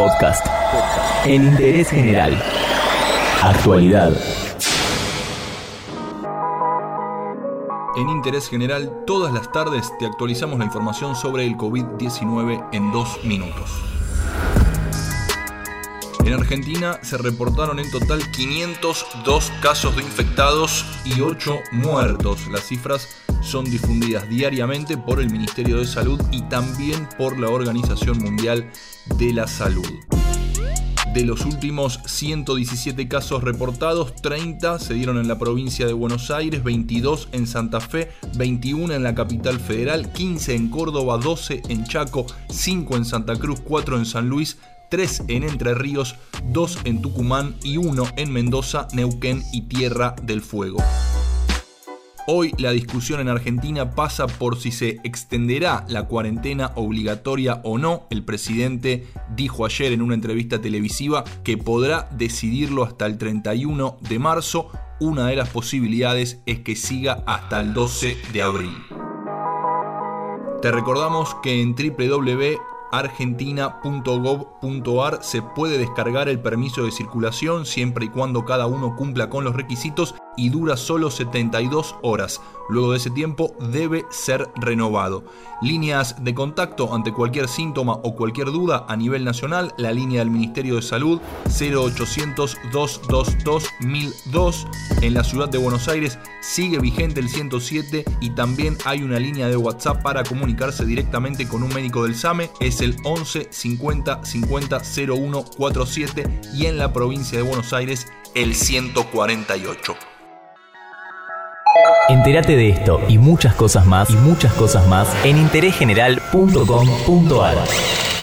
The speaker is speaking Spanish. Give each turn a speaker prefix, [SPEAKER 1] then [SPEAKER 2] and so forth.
[SPEAKER 1] Podcast. En interés general. Actualidad.
[SPEAKER 2] En Interés General, todas las tardes te actualizamos la información sobre el COVID-19 en dos minutos. En Argentina se reportaron en total 502 casos de infectados y 8 muertos. Las cifras son difundidas diariamente por el Ministerio de Salud y también por la Organización Mundial de la Salud. De los últimos 117 casos reportados, 30 se dieron en la provincia de Buenos Aires, 22 en Santa Fe, 21 en la capital federal, 15 en Córdoba, 12 en Chaco, 5 en Santa Cruz, 4 en San Luis, 3 en Entre Ríos, 2 en Tucumán y 1 en Mendoza, Neuquén y Tierra del Fuego. Hoy la discusión en Argentina pasa por si se extenderá la cuarentena obligatoria o no. El presidente dijo ayer en una entrevista televisiva que podrá decidirlo hasta el 31 de marzo. Una de las posibilidades es que siga hasta el 12 de abril. Te recordamos que en www.argentina.gov.ar se puede descargar el permiso de circulación siempre y cuando cada uno cumpla con los requisitos y dura solo 72 horas. Luego de ese tiempo debe ser renovado. Líneas de contacto ante cualquier síntoma o cualquier duda a nivel nacional, la línea del Ministerio de Salud 0800 222 1002. En la ciudad de Buenos Aires sigue vigente el 107 y también hay una línea de WhatsApp para comunicarse directamente con un médico del SAME, el 11 50 50 01 47 y en la provincia de Buenos Aires el 148.
[SPEAKER 1] Entérate de esto y muchas cosas más y muchas cosas más en interésgeneral.com.ar.